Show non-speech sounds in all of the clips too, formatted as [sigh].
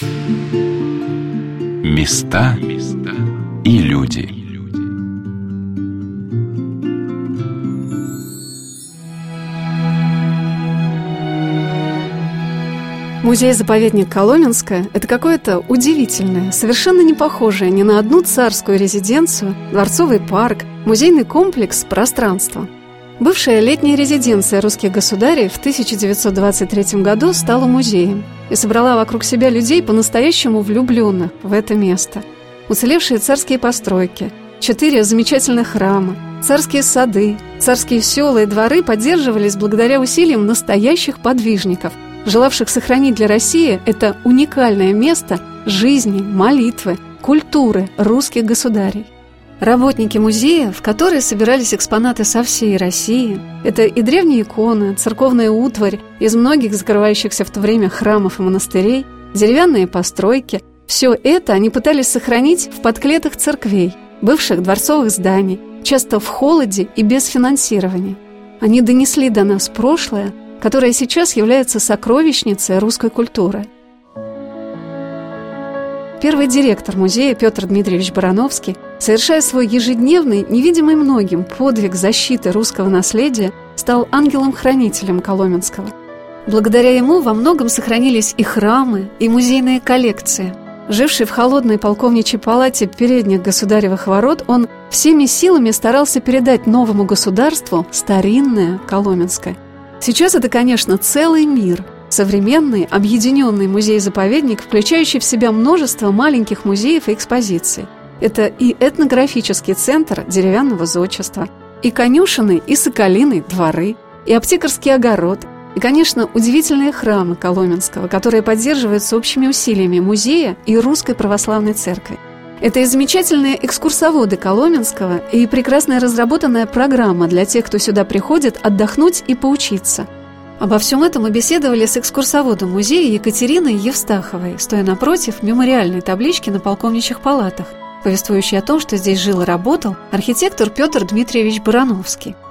Места и люди. Музей-заповедник Коломенское – это какое-то удивительное, совершенно не похожее ни на одну царскую резиденцию, дворцовый парк, музейный комплекс, пространство. Бывшая летняя резиденция русских государей в 1923 году стала музеем и собрала вокруг себя людей по-настоящему влюбленных в это место. Уцелевшие царские постройки, четыре замечательных храма, царские сады, царские села и дворы поддерживались благодаря усилиям настоящих подвижников – желавших сохранить для России это уникальное место жизни, молитвы, культуры русских государей. Работники музея, в которые собирались экспонаты со всей России, это и древние иконы, церковная утварь из многих закрывающихся в то время храмов и монастырей, деревянные постройки, все это они пытались сохранить в подклетах церквей, бывших дворцовых зданий, часто в холоде и без финансирования. Они донесли до нас прошлое, которая сейчас является сокровищницей русской культуры. Первый директор музея Петр Дмитриевич Барановский, совершая свой ежедневный, невидимый многим подвиг защиты русского наследия, стал ангелом-хранителем Коломенского. Благодаря ему во многом сохранились и храмы, и музейные коллекции. Живший в холодной полковничьей палате передних государевых ворот, он всеми силами старался передать новому государству старинное Коломенское – Сейчас это, конечно, целый мир. Современный, объединенный музей-заповедник, включающий в себя множество маленьких музеев и экспозиций. Это и этнографический центр деревянного зодчества, и конюшины, и соколиный дворы, и аптекарский огород, и, конечно, удивительные храмы Коломенского, которые поддерживаются общими усилиями музея и Русской Православной Церкви. Это и замечательные экскурсоводы Коломенского, и прекрасная разработанная программа для тех, кто сюда приходит отдохнуть и поучиться. Обо всем этом мы беседовали с экскурсоводом музея Екатериной Евстаховой, стоя напротив мемориальной таблички на полковничьих палатах, повествующей о том, что здесь жил и работал архитектор Петр Дмитриевич Барановский –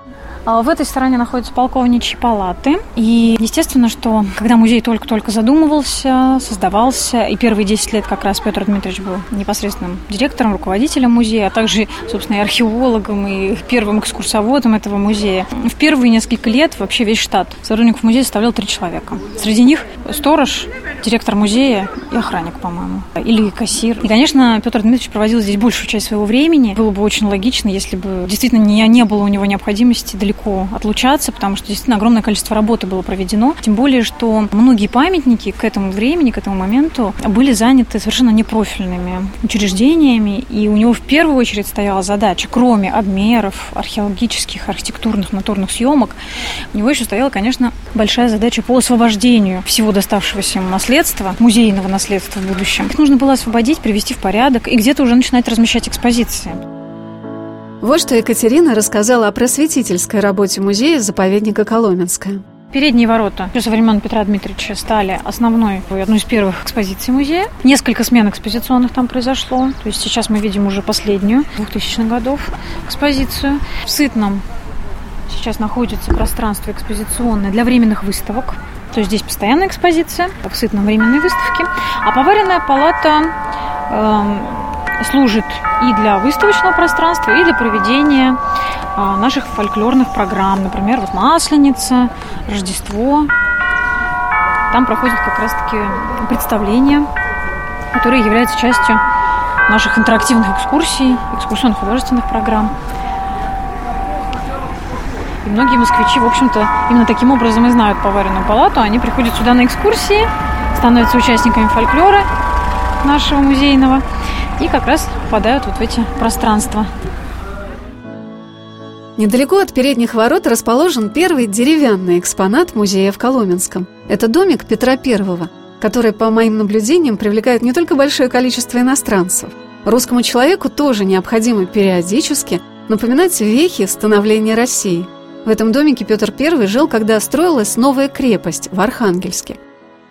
в этой стороне находятся полковничьи палаты. И естественно, что когда музей только-только задумывался, создавался, и первые 10 лет как раз Петр Дмитриевич был непосредственным директором, руководителем музея, а также, собственно, и археологом, и первым экскурсоводом этого музея. В первые несколько лет вообще весь штат сотрудников музея составлял три человека. Среди них сторож, директор музея и охранник, по-моему, или кассир. И, конечно, Петр Дмитриевич проводил здесь большую часть своего времени. Было бы очень логично, если бы действительно не, не было у него необходимости далеко далеко отлучаться, потому что действительно огромное количество работы было проведено. Тем более, что многие памятники к этому времени, к этому моменту были заняты совершенно непрофильными учреждениями, и у него в первую очередь стояла задача, кроме обмеров, археологических, архитектурных, натурных съемок, у него еще стояла, конечно, большая задача по освобождению всего доставшегося ему наследства, музейного наследства в будущем. Их нужно было освободить, привести в порядок и где-то уже начинать размещать экспозиции. Вот что Екатерина рассказала о просветительской работе музея заповедника Коломенская. Передние ворота со времен Петра Дмитриевича стали основной, одной из первых экспозиций музея. Несколько смен экспозиционных там произошло. То есть сейчас мы видим уже последнюю, 2000-х годов, экспозицию. В Сытном сейчас находится пространство экспозиционное для временных выставок. То есть здесь постоянная экспозиция, в Сытном временные выставки. А поваренная палата э, служит и для выставочного пространства, и для проведения а, наших фольклорных программ. Например, вот Масленица, Рождество. Там проходят как раз-таки представления, которые являются частью наших интерактивных экскурсий, экскурсионно-художественных программ. И многие москвичи, в общем-то, именно таким образом и знают поваренную палату. Они приходят сюда на экскурсии, становятся участниками фольклора нашего музейного и как раз попадают вот в эти пространства. Недалеко от передних ворот расположен первый деревянный экспонат музея в Коломенском. Это домик Петра I, который, по моим наблюдениям, привлекает не только большое количество иностранцев. Русскому человеку тоже необходимо периодически напоминать вехи становления России. В этом домике Петр I жил, когда строилась новая крепость в Архангельске.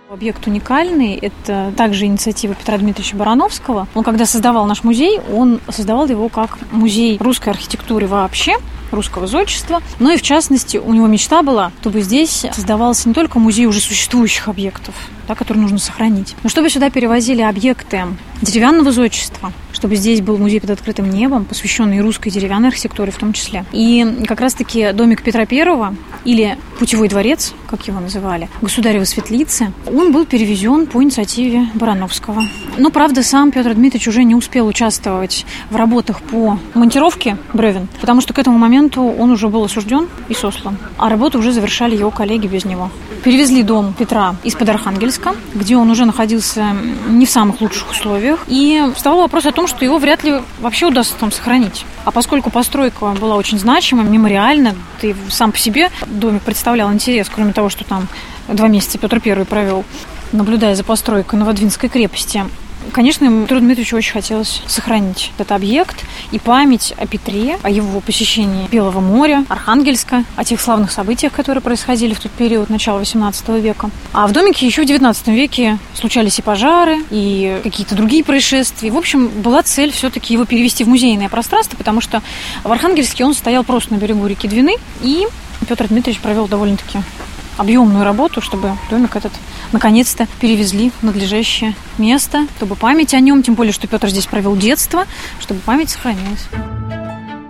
Объект уникальный. Это также инициатива Петра Дмитриевича Барановского. Он, когда создавал наш музей, он создавал его как музей русской архитектуры вообще, русского зодчества. Но и в частности, у него мечта была, чтобы здесь создавался не только музей уже существующих объектов, да, которые нужно сохранить, но чтобы сюда перевозили объекты деревянного зодчества, чтобы здесь был музей под открытым небом, посвященный русской деревянной архитектуре в том числе. И как раз-таки домик Петра Первого или путевой дворец, как его называли, государева светлицы, он был перевезен по инициативе Барановского. Но, правда, сам Петр Дмитриевич уже не успел участвовать в работах по монтировке бревен, потому что к этому моменту он уже был осужден и сослан, а работу уже завершали его коллеги без него. Перевезли дом Петра из-под Архангельска, где он уже находился не в самых лучших условиях, и вставал вопрос о том, что его вряд ли вообще удастся там сохранить. А поскольку постройка была очень значима, мемориальна, ты сам по себе домик представлял интерес, кроме того, что там два месяца Петр Первый провел, наблюдая за постройкой Новодвинской крепости, Конечно, Петру Дмитриевичу очень хотелось сохранить этот объект и память о Петре, о его посещении Белого моря, Архангельска, о тех славных событиях, которые происходили в тот период, начала XVIII века. А в домике еще в XIX веке случались и пожары, и какие-то другие происшествия. В общем, была цель все-таки его перевести в музейное пространство, потому что в Архангельске он стоял просто на берегу реки Двины, и Петр Дмитриевич провел довольно-таки объемную работу, чтобы домик этот наконец-то перевезли в надлежащее место, чтобы память о нем, тем более, что Петр здесь провел детство, чтобы память сохранилась.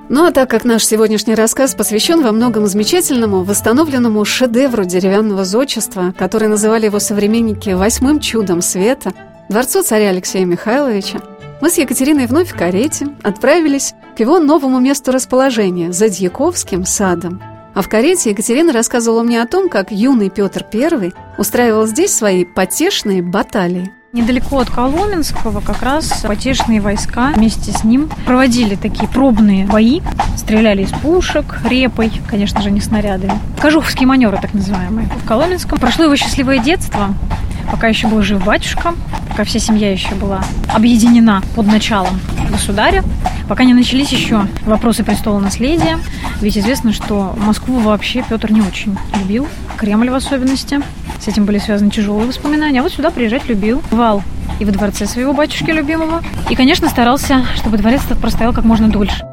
Ну а так как наш сегодняшний рассказ посвящен во многом замечательному, восстановленному шедевру деревянного зодчества, который называли его современники «восьмым чудом света», дворцу царя Алексея Михайловича, мы с Екатериной вновь в карете отправились к его новому месту расположения – Задьяковским садом – а в карете Екатерина рассказывала мне о том, как юный Петр I устраивал здесь свои потешные баталии. Недалеко от Коломенского как раз потешные войска вместе с ним проводили такие пробные бои, стреляли из пушек, репой, конечно же, не снарядами. Кожуховские маневры, так называемые. В Коломенском прошло его счастливое детство, пока еще был жив батюшка, пока вся семья еще была объединена под началом государя, пока не начались еще вопросы престола наследия. Ведь известно, что Москву вообще Петр не очень любил, Кремль в особенности. С этим были связаны тяжелые воспоминания. А вот сюда приезжать любил. Вал и во дворце своего батюшки любимого. И, конечно, старался, чтобы дворец этот простоял как можно дольше.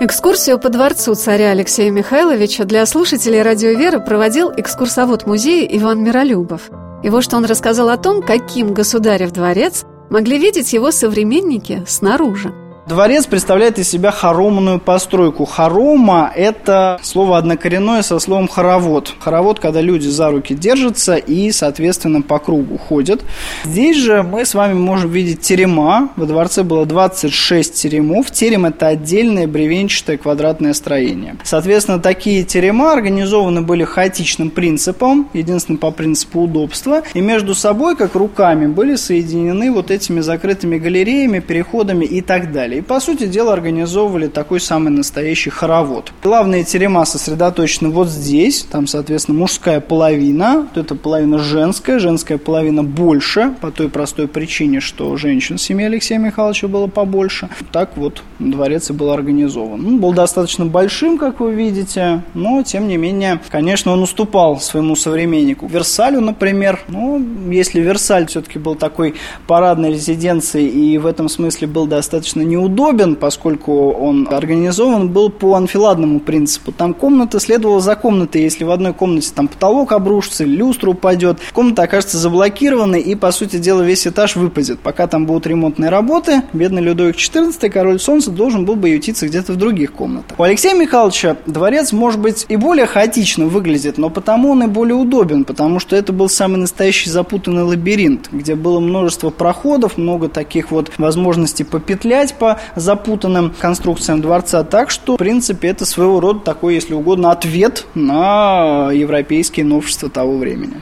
Экскурсию по дворцу царя Алексея Михайловича для слушателей «Радио Вера» проводил экскурсовод музея Иван Миролюбов. И вот что он рассказал о том, каким государев дворец могли видеть его современники снаружи. Дворец представляет из себя хоромную постройку. Хорома – это слово однокоренное со словом хоровод. Хоровод, когда люди за руки держатся и, соответственно, по кругу ходят. Здесь же мы с вами можем видеть терема. Во дворце было 26 теремов. Терем – это отдельное бревенчатое квадратное строение. Соответственно, такие терема организованы были хаотичным принципом, единственным по принципу удобства. И между собой, как руками, были соединены вот этими закрытыми галереями, переходами и так далее. И, по сути дела, организовывали такой самый настоящий хоровод. Главные терема сосредоточены вот здесь. Там, соответственно, мужская половина. Вот эта половина женская. Женская половина больше, по той простой причине, что женщин в семье Алексея Михайловича было побольше. Так вот дворец и был организован. Он был достаточно большим, как вы видите, но, тем не менее, конечно, он уступал своему современнику. Версалю, например, ну, если Версаль все-таки был такой парадной резиденцией и в этом смысле был достаточно неудобным, удобен, поскольку он организован был по анфиладному принципу. Там комната следовала за комнатой. Если в одной комнате там потолок обрушится, люстра упадет, комната окажется заблокированной и, по сути дела, весь этаж выпадет. Пока там будут ремонтные работы, бедный Людовик XIV, король солнца, должен был бы ютиться где-то в других комнатах. У Алексея Михайловича дворец, может быть, и более хаотично выглядит, но потому он и более удобен, потому что это был самый настоящий запутанный лабиринт, где было множество проходов, много таких вот возможностей попетлять по запутанным конструкциям дворца. Так что, в принципе, это своего рода такой, если угодно, ответ на европейские новшества того времени.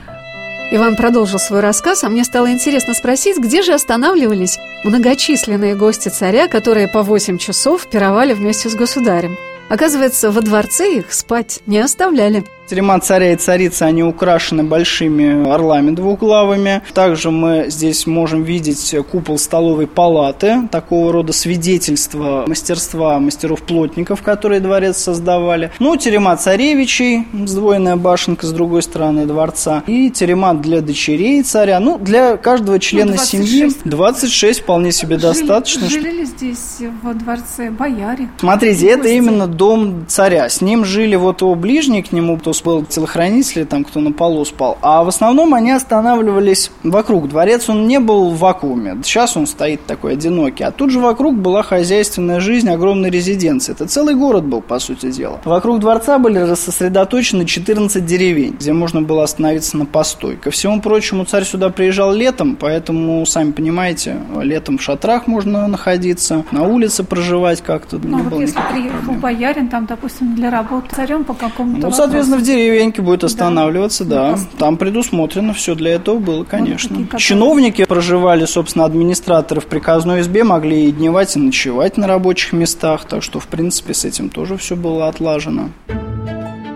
Иван продолжил свой рассказ, а мне стало интересно спросить, где же останавливались многочисленные гости царя, которые по 8 часов пировали вместе с государем. Оказывается, во дворце их спать не оставляли. Терема царя и царицы, они украшены большими орлами двухглавыми. Также мы здесь можем видеть купол столовой палаты, такого рода свидетельство мастерства мастеров-плотников, которые дворец создавали. Ну, терема царевичей, сдвоенная башенка с другой стороны дворца. И терема для дочерей царя. Ну, для каждого члена ну, 26. семьи 26 вполне себе жили, достаточно. Жили ли здесь во дворце бояре? Смотрите, это именно дом царя. С ним жили вот его ближний к нему, кто был телохранители, там кто на полу спал. А в основном они останавливались вокруг. Дворец он не был в вакууме. Сейчас он стоит такой одинокий. А тут же вокруг была хозяйственная жизнь огромной резиденции. Это целый город был, по сути дела. Вокруг дворца были сосредоточены 14 деревень, где можно было остановиться на постой. Ко всему прочему, царь сюда приезжал летом, поэтому, сами понимаете, летом в шатрах можно находиться, на улице проживать как-то. Ну, вот если приехал проблем. боярин, там, допустим, для работы царем по какому-то Ну, соответственно, в деревеньке будет останавливаться, да. да. Там предусмотрено все для этого было, конечно. Вот Чиновники проживали, собственно, администраторы в приказной избе, могли и дневать, и ночевать на рабочих местах, так что, в принципе, с этим тоже все было отлажено.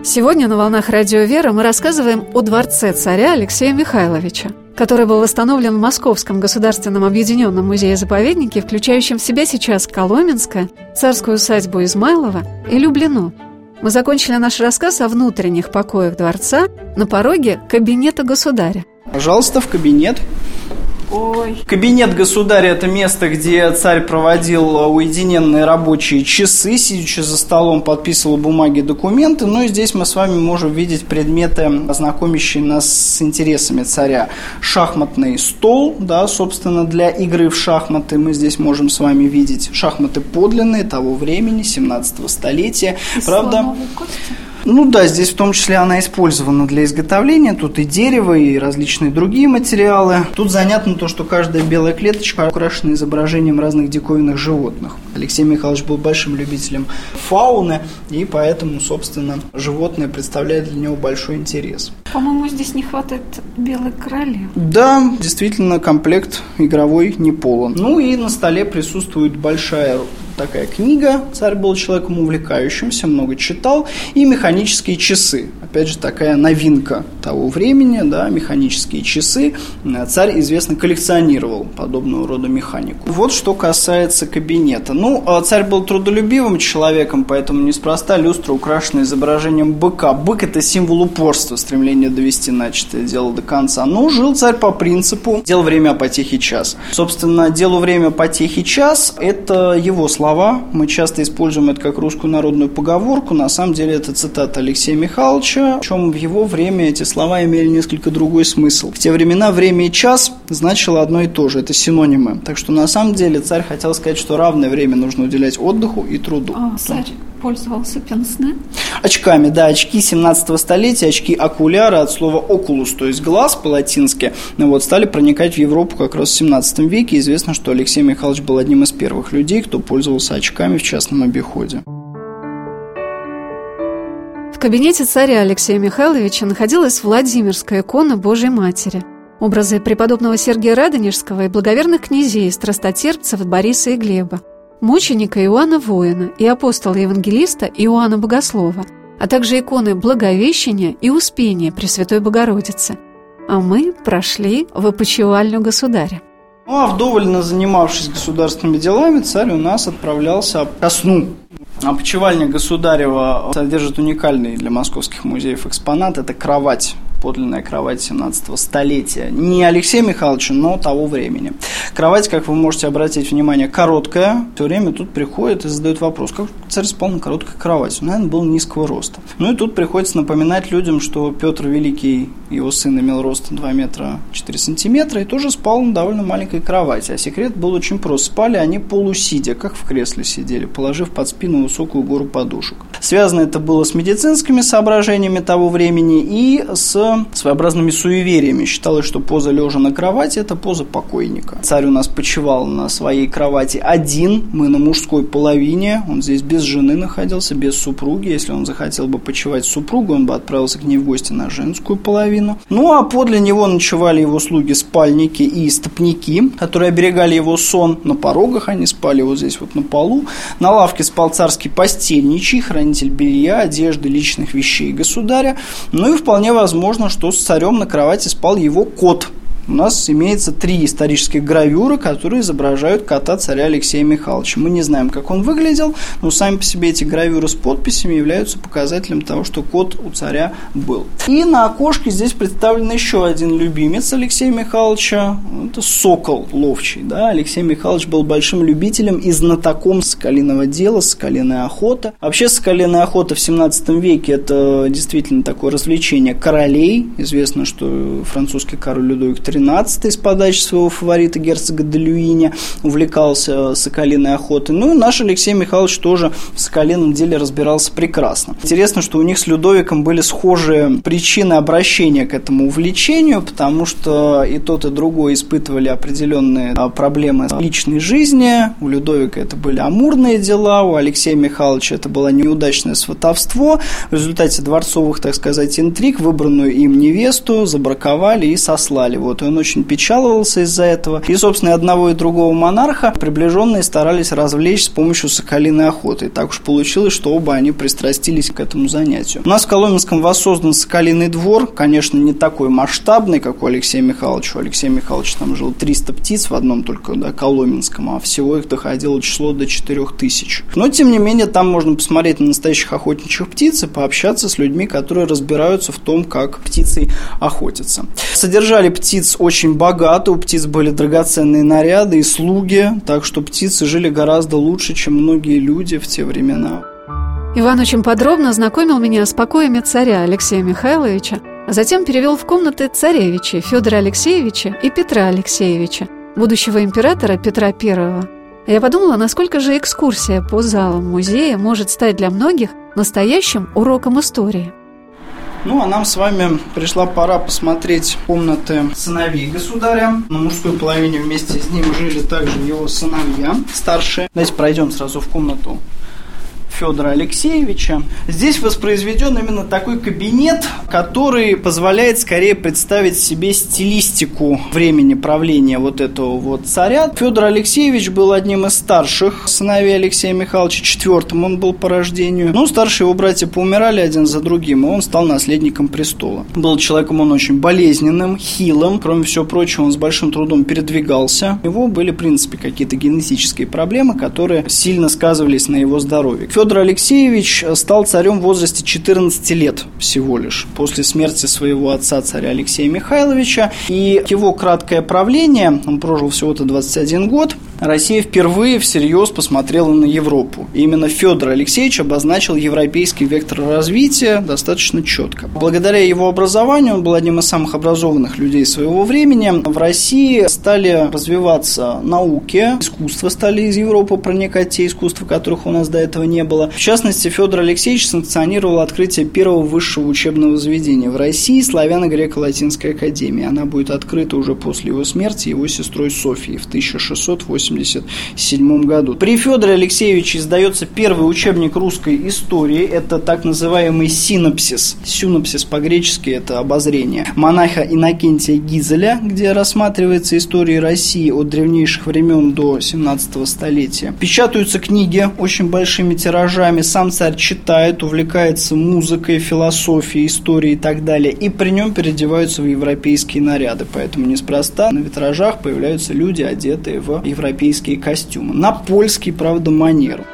Сегодня на «Волнах Радио Вера» мы рассказываем о дворце царя Алексея Михайловича, который был восстановлен в Московском государственном объединенном музее-заповеднике, включающем в себя сейчас Коломенское, царскую усадьбу Измайлова и Люблино – мы закончили наш рассказ о внутренних покоях дворца на пороге кабинета государя. Пожалуйста, в кабинет. Ой. Кабинет государя – это место, где царь проводил уединенные рабочие часы, сидячи за столом, подписывал бумаги, документы. Ну и здесь мы с вами можем видеть предметы, знакомящие нас с интересами царя. Шахматный стол, да, собственно, для игры в шахматы мы здесь можем с вами видеть. Шахматы подлинные того времени, 17 столетия. И Правда, кости. Ну да, здесь в том числе она использована для изготовления. Тут и дерево, и различные другие материалы. Тут занятно то, что каждая белая клеточка украшена изображением разных диковинных животных. Алексей Михайлович был большим любителем фауны, и поэтому, собственно, животное представляет для него большой интерес. По-моему, здесь не хватает белой королевы. Да, действительно, комплект игровой не полон. Ну и на столе присутствует большая такая книга. Царь был человеком увлекающимся, много читал. И механические часы. Опять же, такая новинка того времени, да, механические часы. Царь, известно, коллекционировал подобного рода механику. Вот что касается кабинета. Ну, а царь был трудолюбивым человеком, поэтому неспроста люстра украшена изображением быка. Бык – это символ упорства, стремление довести начатое дело до конца. Но жил царь по принципу «дел время потехи час». Собственно, делу время потехи час – это его слова. Мы часто используем это как русскую народную поговорку. На самом деле это цитата Алексея Михайловича, чем в его время эти слова имели несколько другой смысл. В те времена время и час значило одно и то же. Это синонимы. Так что на самом деле царь хотел сказать, что равное время нужно уделять отдыху и труду. А, царь пользовался пенсне? Очками, да, очки 17 столетия, очки окуляра от слова окулус, то есть глаз по-латински, ну вот, стали проникать в Европу как раз в 17 веке. Известно, что Алексей Михайлович был одним из первых людей, кто пользовался очками в частном обиходе. Кабинете царя Алексея Михайловича находилась Владимирская икона Божьей Матери. Образы преподобного Сергия Радонежского и благоверных князей, страстотерпцев Бориса и Глеба – мученика Иоанна Воина и апостола-евангелиста Иоанна Богослова, а также иконы Благовещения и Успения Пресвятой Богородицы. А мы прошли в опочивальню государя. Ну а вдоволь занимавшись государственными делами, царь у нас отправлялся ко сну. Опочивальня государева содержит уникальный для московских музеев экспонат – это кровать подлинная кровать 17 столетия. Не Алексея Михайловича, но того времени. Кровать, как вы можете обратить внимание, короткая. Все время тут приходит и задают вопрос, как царь спал на короткой кровати? Он, наверное, был низкого роста. Ну и тут приходится напоминать людям, что Петр Великий, его сын, имел рост 2 метра 4 сантиметра и тоже спал на довольно маленькой кровати. А секрет был очень прост. Спали они полусидя, как в кресле сидели, положив под спину высокую гору подушек. Связано это было с медицинскими соображениями того времени и с своеобразными суевериями. Считалось, что поза лежа на кровати – это поза покойника. царь у нас почивал на своей кровати один, мы на мужской половине, он здесь без жены находился, без супруги. Если он захотел бы почивать с супругой, он бы отправился к ней в гости на женскую половину. Ну, а подле него ночевали его слуги, спальники и стопники, которые оберегали его сон. На порогах они спали вот здесь вот на полу. На лавке спал царский постельничий, хранитель белья, одежды, личных вещей государя. Ну и вполне возможно, что с царем на кровати спал его кот – у нас имеется три исторических гравюры, которые изображают кота царя Алексея Михайловича. Мы не знаем, как он выглядел, но сами по себе эти гравюры с подписями являются показателем того, что кот у царя был. И на окошке здесь представлен еще один любимец Алексея Михайловича. Это сокол ловчий. Да? Алексей Михайлович был большим любителем и знатоком соколиного дела, соколиная охота. Вообще соколиная охота в 17 веке это действительно такое развлечение королей. Известно, что французский король Людовик XIII с подачи своего фаворита герцога де увлекался соколиной охотой. Ну и наш Алексей Михайлович тоже в соколином деле разбирался прекрасно. Интересно, что у них с Людовиком были схожие причины обращения к этому увлечению, потому что и тот, и другой испытывали определенные а, проблемы личной жизни. У Людовика это были амурные дела, у Алексея Михайловича это было неудачное сватовство. В результате дворцовых, так сказать, интриг выбранную им невесту забраковали и сослали. Вот он очень печаловался из-за этого. И, собственно, и одного и другого монарха приближенные старались развлечь с помощью соколиной охоты. И так уж получилось, что оба они пристрастились к этому занятию. У нас в Коломенском воссоздан соколиный двор, конечно, не такой масштабный, как у Алексея Михайловича. У Алексея Михайловича там жило 300 птиц в одном только да, Коломенском, а всего их доходило число до 4000. Но, тем не менее, там можно посмотреть на настоящих охотничьих птиц и пообщаться с людьми, которые разбираются в том, как птицы охотятся. Содержали птиц очень богато, у птиц были драгоценные наряды и слуги, так что птицы жили гораздо лучше, чем многие люди в те времена. Иван очень подробно знакомил меня с покоями царя Алексея Михайловича, а затем перевел в комнаты царевичей Федора Алексеевича и Петра Алексеевича, будущего императора Петра I. Я подумала, насколько же экскурсия по залам музея может стать для многих настоящим уроком истории – ну, а нам с вами пришла пора посмотреть комнаты сыновей государя. На мужской половине вместе с ним жили также его сыновья старшие. Давайте пройдем сразу в комнату Федора Алексеевича. Здесь воспроизведен именно такой кабинет, который позволяет скорее представить себе стилистику времени правления вот этого вот царя. Федор Алексеевич был одним из старших сыновей Алексея Михайловича, четвертым он был по рождению. Но старшие его братья поумирали один за другим, и он стал наследником престола. Был человеком он очень болезненным, хилым, кроме всего прочего, он с большим трудом передвигался. У него были, в принципе, какие-то генетические проблемы, которые сильно сказывались на его здоровье. Федор Алексеевич стал царем в возрасте 14 лет всего лишь, после смерти своего отца, царя Алексея Михайловича. И его краткое правление, он прожил всего-то 21 год, Россия впервые всерьез посмотрела на Европу. И именно Федор Алексеевич обозначил европейский вектор развития достаточно четко. Благодаря его образованию, он был одним из самых образованных людей своего времени, в России стали развиваться науки, искусства стали из Европы проникать, те искусства, которых у нас до этого не было. В частности, Федор Алексеевич санкционировал открытие первого высшего учебного заведения в России Славяно-Греко-Латинской академии. Она будет открыта уже после его смерти его сестрой Софией в 1680 1987 году. При Федоре Алексеевиче издается первый учебник русской истории. Это так называемый синопсис. Синопсис по-гречески это обозрение. Монаха Иннокентия Гизеля, где рассматривается история России от древнейших времен до 17 столетия. Печатаются книги очень большими тиражами. Сам царь читает, увлекается музыкой, философией, историей и так далее. И при нем переодеваются в европейские наряды. Поэтому неспроста на витражах появляются люди, одетые в европейские костюмы. На польский, правда, манеру.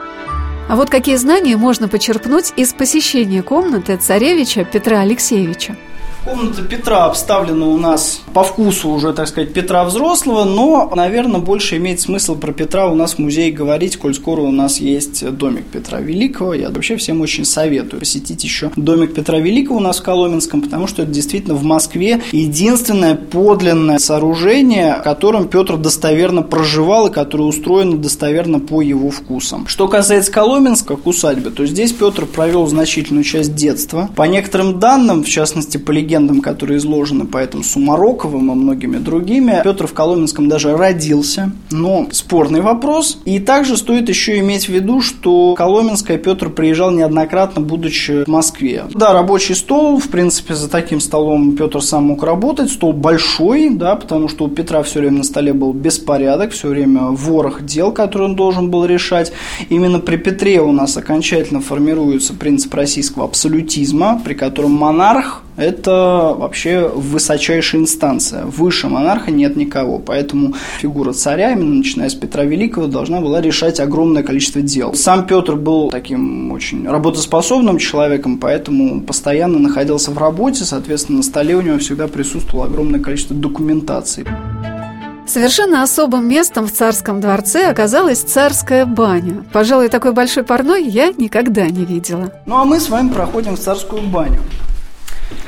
А вот какие знания можно почерпнуть из посещения комнаты царевича Петра Алексеевича? Комната Петра обставлена у нас по вкусу уже, так сказать, Петра взрослого, но, наверное, больше имеет смысл про Петра у нас в музее говорить, коль скоро у нас есть домик Петра Великого. Я вообще всем очень советую посетить еще домик Петра Великого у нас в Коломенском, потому что это действительно в Москве единственное подлинное сооружение, которым Петр достоверно проживал и которое устроено достоверно по его вкусам. Что касается Коломенска, к усадьбе, то здесь Петр провел значительную часть детства. По некоторым данным, в частности, по легенде, легендам, которые изложены поэтом Сумароковым и многими другими, Петр в Коломенском даже родился, но спорный вопрос. И также стоит еще иметь в виду, что Коломенское Петр приезжал неоднократно, будучи в Москве. Да, рабочий стол, в принципе, за таким столом Петр сам мог работать, стол большой, да, потому что у Петра все время на столе был беспорядок, все время ворох дел, которые он должен был решать. Именно при Петре у нас окончательно формируется принцип российского абсолютизма, при котором монарх – это вообще высочайшая инстанция. Выше монарха нет никого. Поэтому фигура царя, именно начиная с Петра Великого, должна была решать огромное количество дел. Сам Петр был таким очень работоспособным человеком, поэтому постоянно находился в работе, соответственно, на столе у него всегда присутствовало огромное количество документации. Совершенно особым местом в царском дворце оказалась царская баня. Пожалуй, такой большой парной я никогда не видела. Ну а мы с вами проходим в царскую баню.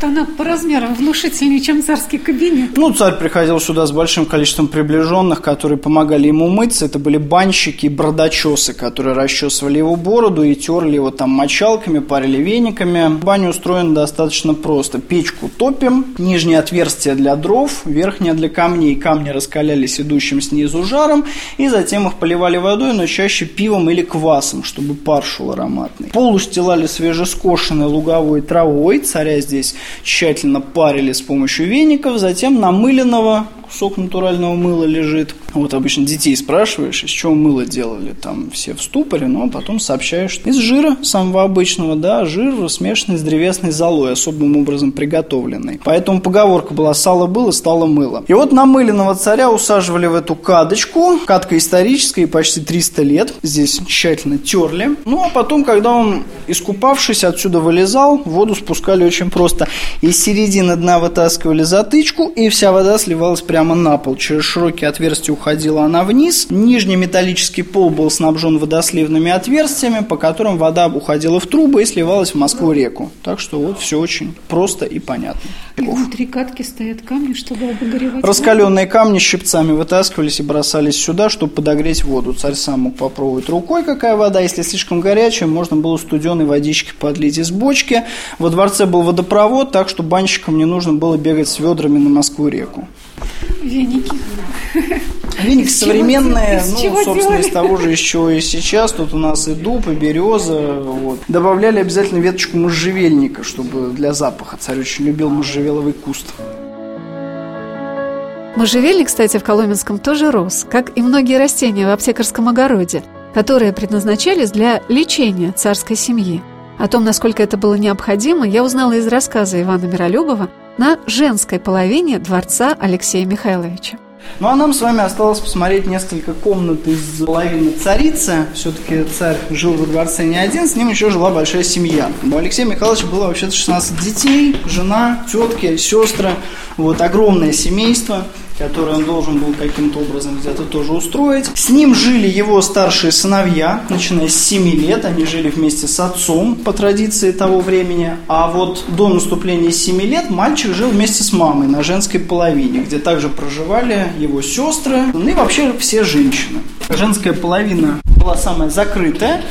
Она по размерам внушительнее, чем царский кабинет. Ну, царь приходил сюда с большим количеством приближенных, которые помогали ему мыться. Это были банщики и бродочесы, которые расчесывали его бороду и терли его там мочалками, парили вениками. Баня устроена достаточно просто. Печку топим, нижнее отверстие для дров, верхнее для камней. Камни раскалялись идущим снизу жаром, и затем их поливали водой, но чаще пивом или квасом, чтобы пар шел ароматный. Пол устилали свежескошенной луговой травой. Царя здесь тщательно парили с помощью веников, затем намыленного кусок натурального мыла лежит. Вот обычно детей спрашиваешь, из чего мыло делали, там все в ступоре, но потом сообщаешь, из жира самого обычного, да, жир смешанный с древесной золой, особым образом приготовленный. Поэтому поговорка была «сало было, стало мыло». И вот намыленного царя усаживали в эту кадочку, кадка историческая, почти 300 лет, здесь тщательно терли. Ну, а потом, когда он, искупавшись, отсюда вылезал, воду спускали очень просто. Из середины дна вытаскивали затычку, и вся вода сливалась прямо прямо на пол. Через широкие отверстия уходила она вниз. Нижний металлический пол был снабжен водосливными отверстиями, по которым вода уходила в трубы и сливалась в Москву-реку. Так что вот все очень просто и понятно. И внутри катки стоят камни, чтобы обогревать Раскаленные камни щипцами вытаскивались и бросались сюда, чтобы подогреть воду. Царь сам мог попробовать рукой, какая вода. Если слишком горячая, можно было студеной водички подлить из бочки. Во дворце был водопровод, так что банщикам не нужно было бегать с ведрами на Москву-реку. Веники. Веники современные, ну, собственно, делали? из того же еще и сейчас. Тут у нас и дуб, и береза. Вот. Добавляли обязательно веточку можжевельника, чтобы для запаха. Царь очень любил можжевеловый куст. Можжевельник, кстати, в Коломенском тоже рос, как и многие растения в аптекарском огороде, которые предназначались для лечения царской семьи. О том, насколько это было необходимо, я узнала из рассказа Ивана Миролюбова на женской половине дворца Алексея Михайловича. Ну а нам с вами осталось посмотреть несколько комнат из половины царицы. Все-таки царь жил во дворце не один, с ним еще жила большая семья. У Алексея Михайловича было вообще-то 16 детей, жена, тетки, сестры. Вот огромное семейство который он должен был каким-то образом где-то тоже устроить. С ним жили его старшие сыновья, начиная с 7 лет. Они жили вместе с отцом по традиции того времени. А вот до наступления 7 лет мальчик жил вместе с мамой на женской половине, где также проживали его сестры, ну и вообще все женщины. Женская половина была самая закрытая,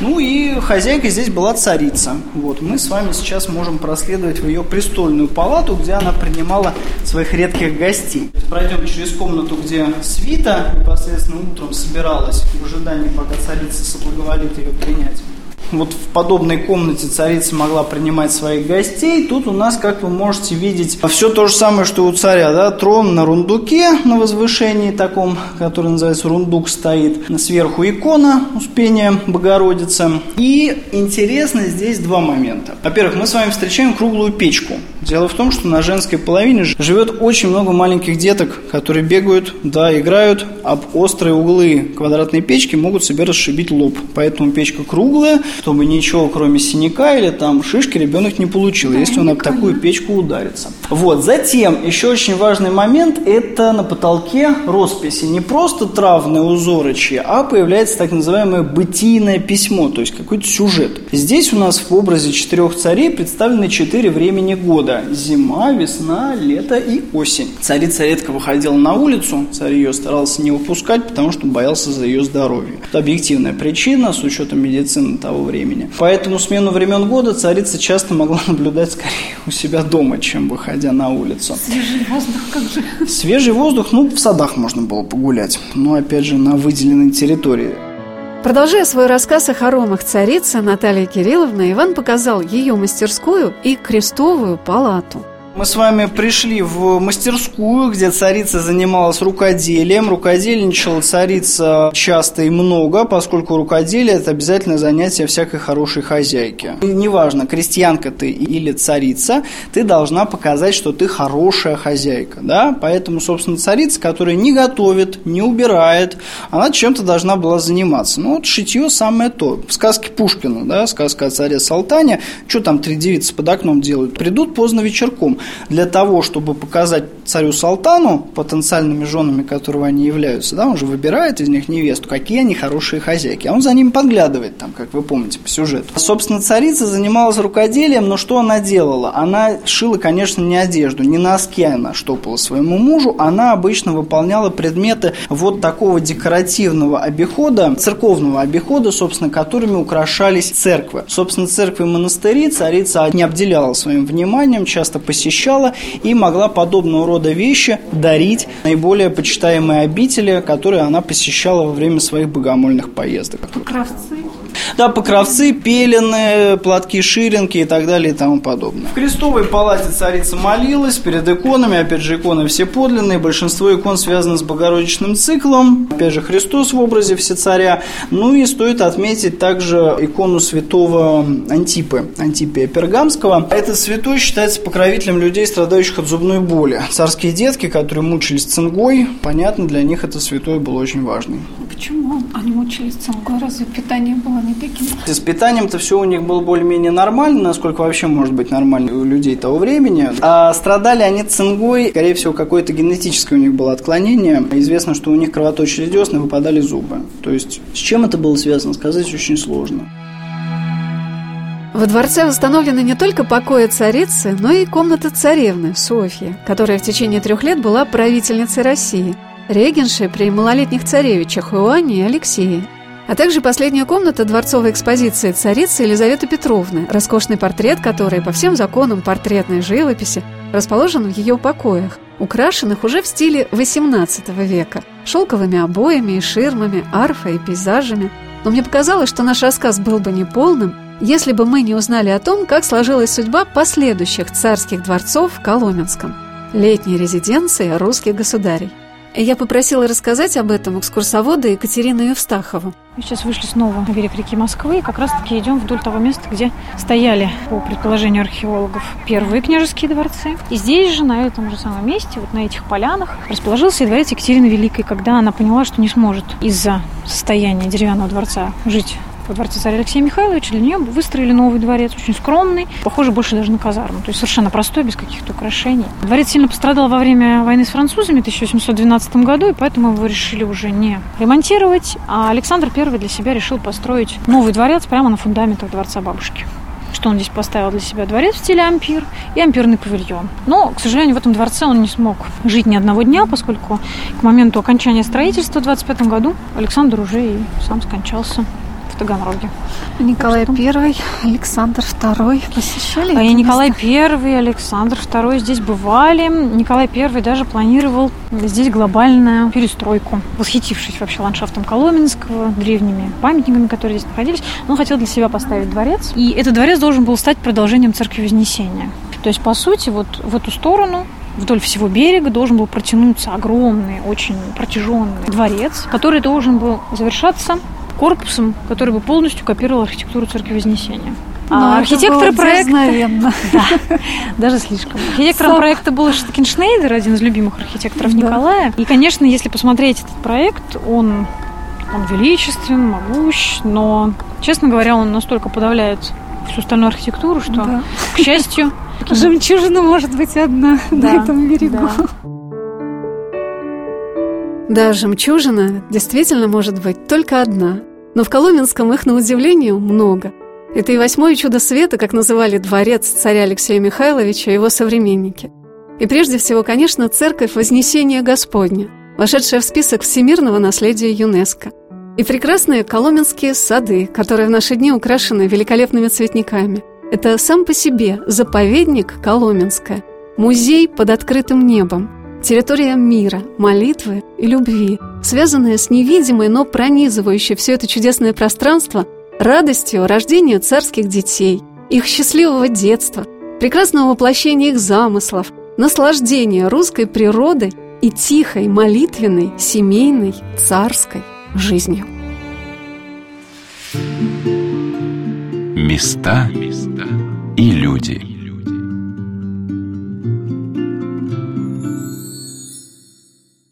ну и хозяйка здесь была царица. Вот, мы с вами сейчас можем проследовать в ее престольную палату, где она принимала своих редких гостей пройдем через комнату, где свита непосредственно утром собиралась в ожидании, пока царица соблаговолит ее принять вот в подобной комнате царица могла принимать своих гостей. Тут у нас, как вы можете видеть, все то же самое, что у царя. Да? Трон на рундуке, на возвышении таком, который называется рундук, стоит. Сверху икона Успения Богородицы. И интересно здесь два момента. Во-первых, мы с вами встречаем круглую печку. Дело в том, что на женской половине живет очень много маленьких деток, которые бегают, да, играют, об острые углы квадратной печки могут себе расшибить лоб. Поэтому печка круглая, чтобы ничего, кроме синяка или там шишки, ребенок не получил, да, если он об такую печку ударится. Вот, затем, еще очень важный момент, это на потолке росписи. Не просто травные узорочи, а появляется так называемое бытийное письмо, то есть какой-то сюжет. Здесь у нас в образе четырех царей представлены четыре времени года. Зима, весна, лето и осень. Царица редко выходила на улицу, царь ее старался не выпускать, потому что боялся за ее здоровье. Это объективная причина, с учетом медицины того времени. Поэтому смену времен года царица часто могла [laughs] наблюдать скорее у себя дома, чем выходя на улицу. Свежий воздух как же. Свежий воздух, ну, в садах можно было погулять, но, опять же, на выделенной территории. Продолжая свой рассказ о хоромах царицы, Наталья Кирилловна, Иван показал ее мастерскую и крестовую палату. Мы с вами пришли в мастерскую, где царица занималась рукоделием. Рукодельничала царица часто и много, поскольку рукоделие – это обязательное занятие всякой хорошей хозяйки. И неважно, крестьянка ты или царица, ты должна показать, что ты хорошая хозяйка. Да? Поэтому, собственно, царица, которая не готовит, не убирает, она чем-то должна была заниматься. Ну, вот шитье самое то. В сказке Пушкина, да, сказка о царе Салтане, что там три девицы под окном делают? Придут поздно вечерком для того, чтобы показать царю Салтану, потенциальными женами которого они являются, да, он же выбирает из них невесту, какие они хорошие хозяйки. А он за ними подглядывает, там, как вы помните, по сюжету. Собственно, царица занималась рукоделием, но что она делала? Она шила, конечно, не одежду, не носки она штопала своему мужу, она обычно выполняла предметы вот такого декоративного обихода, церковного обихода, собственно, которыми украшались церквы. Собственно, церкви и монастыри царица не обделяла своим вниманием, часто посещала и могла подобного рода вещи дарить наиболее почитаемые обители, которые она посещала во время своих богомольных поездок. Покровцы. Да, покровцы, пелены, платки, ширинки и так далее и тому подобное. В крестовой палате царица молилась перед иконами, опять же, иконы все подлинные, большинство икон связано с богородичным циклом, опять же, Христос в образе всецаря. Ну и стоит отметить также икону святого Антипы, Антипия Пергамского. Этот святой считается покровителем людей, страдающих от зубной боли. Царские детки, которые мучились цингой, понятно, для них это святой был очень важный. Почему они мучились цингой? Разве питание было не таким? С питанием-то все у них было более-менее нормально, насколько вообще может быть нормально у людей того времени. А страдали они цингой, скорее всего, какое-то генетическое у них было отклонение. Известно, что у них кровоточили десны, выпадали зубы. То есть с чем это было связано, сказать очень сложно. Во дворце восстановлены не только покои царицы, но и комната царевны Софьи, которая в течение трех лет была правительницей России, регеншей при малолетних царевичах Иоанне и Алексее, а также последняя комната дворцовой экспозиции царицы Елизаветы Петровны, роскошный портрет которой по всем законам портретной живописи расположен в ее покоях, украшенных уже в стиле XVIII века, шелковыми обоями и ширмами, арфой и пейзажами. Но мне показалось, что наш рассказ был бы неполным, если бы мы не узнали о том, как сложилась судьба последующих царских дворцов в Коломенском, летней резиденции русских государей. Я попросила рассказать об этом экскурсовода Екатерину Евстахову. Мы сейчас вышли снова на берег реки Москвы и как раз-таки идем вдоль того места, где стояли, по предположению археологов, первые княжеские дворцы. И здесь же, на этом же самом месте, вот на этих полянах, расположился и дворец Екатерины Великой, когда она поняла, что не сможет из-за состояния деревянного дворца жить во дворце царя Алексея Михайловича, для нее выстроили новый дворец, очень скромный, похожий больше даже на казарму, то есть совершенно простой, без каких-то украшений. Дворец сильно пострадал во время войны с французами в 1812 году, и поэтому его решили уже не ремонтировать, а Александр I для себя решил построить новый дворец прямо на фундаментах дворца бабушки. Что он здесь поставил для себя? Дворец в стиле ампир и ампирный павильон. Но, к сожалению, в этом дворце он не смог жить ни одного дня, поскольку к моменту окончания строительства в 25 году Александр уже и сам скончался Таганроге. Николай I, Александр II посещали? А и Николай I, Александр II здесь бывали. Николай I даже планировал здесь глобальную перестройку, восхитившись вообще ландшафтом Коломенского, древними памятниками, которые здесь находились. Он хотел для себя поставить дворец. И этот дворец должен был стать продолжением церкви Вознесения. То есть, по сути, вот в эту сторону вдоль всего берега должен был протянуться огромный, очень протяженный дворец, который должен был завершаться корпусом, который бы полностью копировал архитектуру Церкви Вознесения. А Но архитекторы проекта... [laughs] Да, даже слишком. Архитектором проекта был Штекеншнейдер, один из любимых архитекторов да. Николая. И, конечно, если посмотреть этот проект, он, он величествен, могущ, но, честно говоря, он настолько подавляет всю остальную архитектуру, что, да. к счастью... [laughs] Жемчужина может быть одна да, на этом берегу. Да. Да, жемчужина действительно может быть только одна. Но в Коломенском их, на удивление, много. Это и восьмое чудо света, как называли дворец царя Алексея Михайловича и его современники. И прежде всего, конечно, церковь Вознесения Господня, вошедшая в список всемирного наследия ЮНЕСКо. И прекрасные коломенские сады, которые в наши дни украшены великолепными цветниками. Это сам по себе заповедник Коломенское, музей под открытым небом, территория мира, молитвы и любви, связанная с невидимой, но пронизывающей все это чудесное пространство радостью рождения царских детей, их счастливого детства, прекрасного воплощения их замыслов, наслаждения русской природой и тихой, молитвенной, семейной, царской жизнью. Места и люди.